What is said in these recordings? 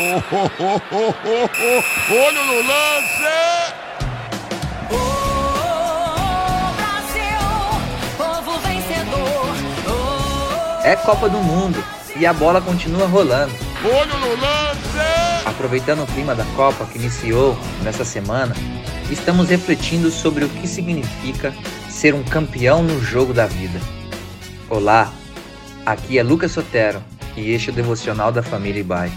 Oh, oh, oh, oh, oh, oh. Olho no lance! É Copa do Mundo e a bola continua rolando. Olho no lance! Aproveitando o clima da Copa que iniciou nessa semana, estamos refletindo sobre o que significa ser um campeão no jogo da vida. Olá, aqui é Lucas Sotero e este é o devocional da família Ibai.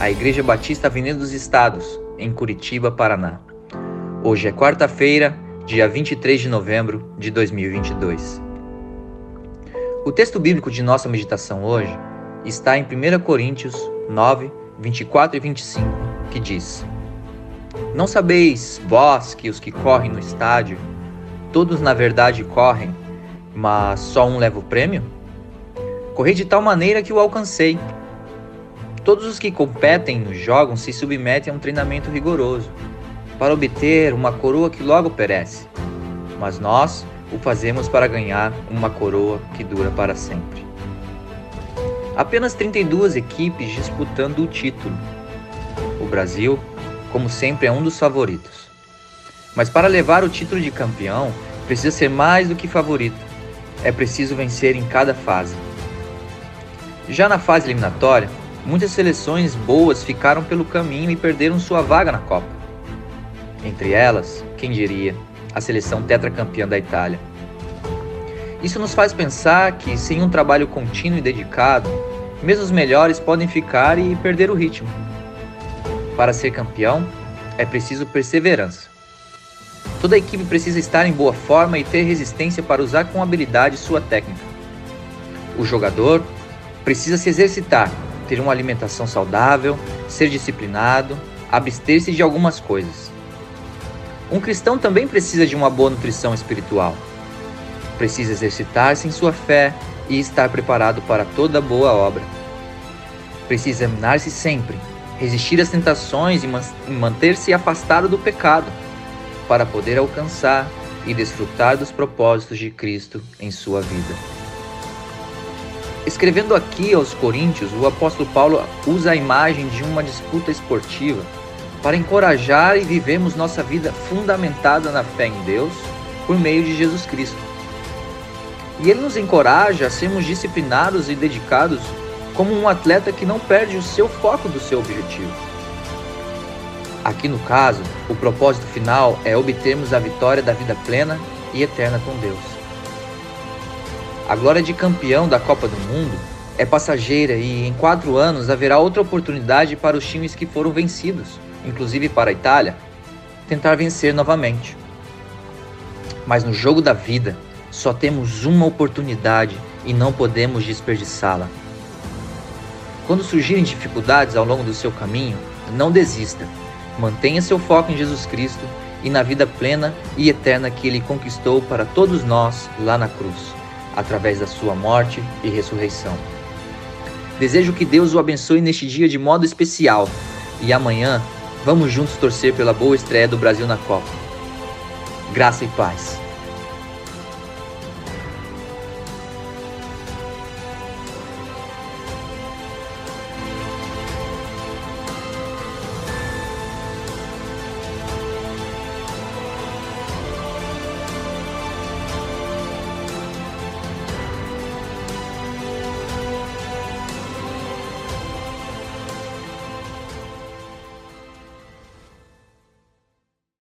A Igreja Batista Avenida dos Estados, em Curitiba, Paraná. Hoje é quarta-feira, dia 23 de novembro de 2022. O texto bíblico de nossa meditação hoje está em 1 Coríntios 9, 24 e 25, que diz: Não sabeis, vós, que os que correm no estádio, todos na verdade correm, mas só um leva o prêmio? Correi de tal maneira que o alcancei. Todos os que competem nos jogos se submetem a um treinamento rigoroso, para obter uma coroa que logo perece. Mas nós o fazemos para ganhar uma coroa que dura para sempre. Apenas 32 equipes disputando o título. O Brasil, como sempre, é um dos favoritos. Mas para levar o título de campeão, precisa ser mais do que favorito. É preciso vencer em cada fase. Já na fase eliminatória, muitas seleções boas ficaram pelo caminho e perderam sua vaga na Copa. Entre elas, quem diria, a seleção tetracampeã da Itália. Isso nos faz pensar que, sem um trabalho contínuo e dedicado, mesmo os melhores podem ficar e perder o ritmo. Para ser campeão, é preciso perseverança. Toda equipe precisa estar em boa forma e ter resistência para usar com habilidade sua técnica. O jogador precisa se exercitar, ter uma alimentação saudável, ser disciplinado, abster-se de algumas coisas. Um cristão também precisa de uma boa nutrição espiritual. Precisa exercitar-se em sua fé e estar preparado para toda boa obra. Precisa examinar-se sempre, resistir às tentações e manter-se afastado do pecado, para poder alcançar e desfrutar dos propósitos de Cristo em sua vida. Escrevendo aqui aos Coríntios, o apóstolo Paulo usa a imagem de uma disputa esportiva para encorajar e vivermos nossa vida fundamentada na fé em Deus por meio de Jesus Cristo. E ele nos encoraja a sermos disciplinados e dedicados como um atleta que não perde o seu foco do seu objetivo. Aqui no caso, o propósito final é obtermos a vitória da vida plena e eterna com Deus. A glória de campeão da Copa do Mundo é passageira e em quatro anos haverá outra oportunidade para os times que foram vencidos, inclusive para a Itália, tentar vencer novamente. Mas no jogo da vida, só temos uma oportunidade e não podemos desperdiçá-la. Quando surgirem dificuldades ao longo do seu caminho, não desista. Mantenha seu foco em Jesus Cristo e na vida plena e eterna que Ele conquistou para todos nós lá na cruz através da sua morte e ressurreição. Desejo que Deus o abençoe neste dia de modo especial e amanhã vamos juntos torcer pela boa estreia do Brasil na Copa. Graça e paz.